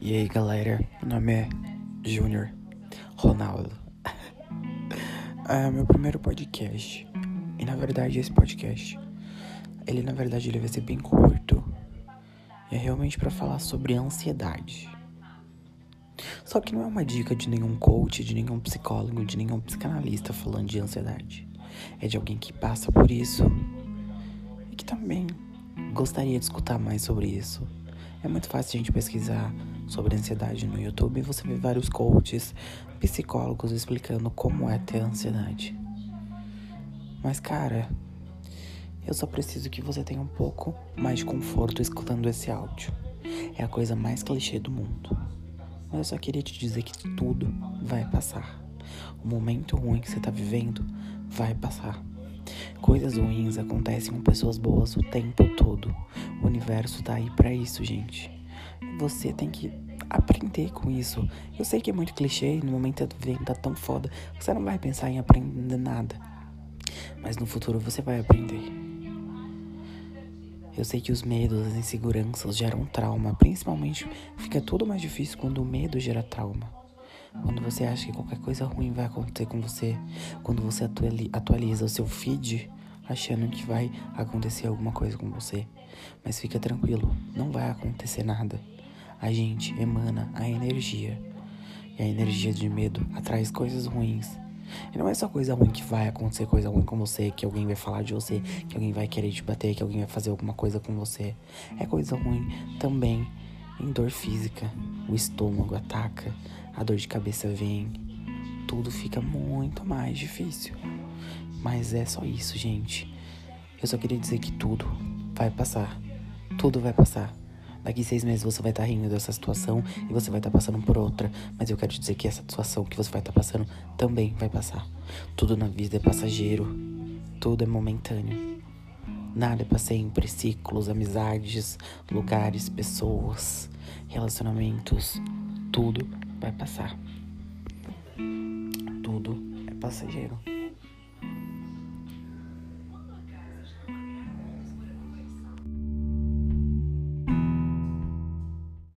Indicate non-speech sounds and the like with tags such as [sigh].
E aí galera, meu nome é Júnior Ronaldo. é [laughs] meu primeiro podcast. E na verdade esse podcast, ele na verdade ele vai ser bem curto. E é realmente para falar sobre ansiedade. Só que não é uma dica de nenhum coach, de nenhum psicólogo, de nenhum psicanalista falando de ansiedade. É de alguém que passa por isso e que também gostaria de escutar mais sobre isso. É muito fácil a gente pesquisar sobre ansiedade no YouTube você vê vários coaches, psicólogos explicando como é ter ansiedade. Mas, cara, eu só preciso que você tenha um pouco mais de conforto escutando esse áudio. É a coisa mais clichê do mundo. Mas eu só queria te dizer que tudo vai passar. O momento ruim que você tá vivendo vai passar. Coisas ruins acontecem com pessoas boas o tempo todo. O universo tá aí para isso, gente. Você tem que aprender com isso. Eu sei que é muito clichê, no momento vida tá tão foda, você não vai pensar em aprender nada. Mas no futuro você vai aprender. Eu sei que os medos, as inseguranças geram trauma, principalmente fica tudo mais difícil quando o medo gera trauma. Quando você acha que qualquer coisa ruim vai acontecer com você, quando você atualiza o seu feed achando que vai acontecer alguma coisa com você. Mas fica tranquilo, não vai acontecer nada. A gente emana a energia. E a energia de medo atrai coisas ruins. E não é só coisa ruim que vai acontecer coisa ruim com você, que alguém vai falar de você, que alguém vai querer te bater, que alguém vai fazer alguma coisa com você. É coisa ruim também em dor física. O estômago ataca, a dor de cabeça vem, tudo fica muito mais difícil. Mas é só isso, gente. Eu só queria dizer que tudo vai passar. Tudo vai passar. Daqui seis meses você vai estar tá rindo dessa situação e você vai estar tá passando por outra. Mas eu quero te dizer que essa situação que você vai estar tá passando também vai passar. Tudo na vida é passageiro. Tudo é momentâneo. Nada é para sempre. Ciclos, amizades, lugares, pessoas, relacionamentos. Tudo vai passar. Passageiro.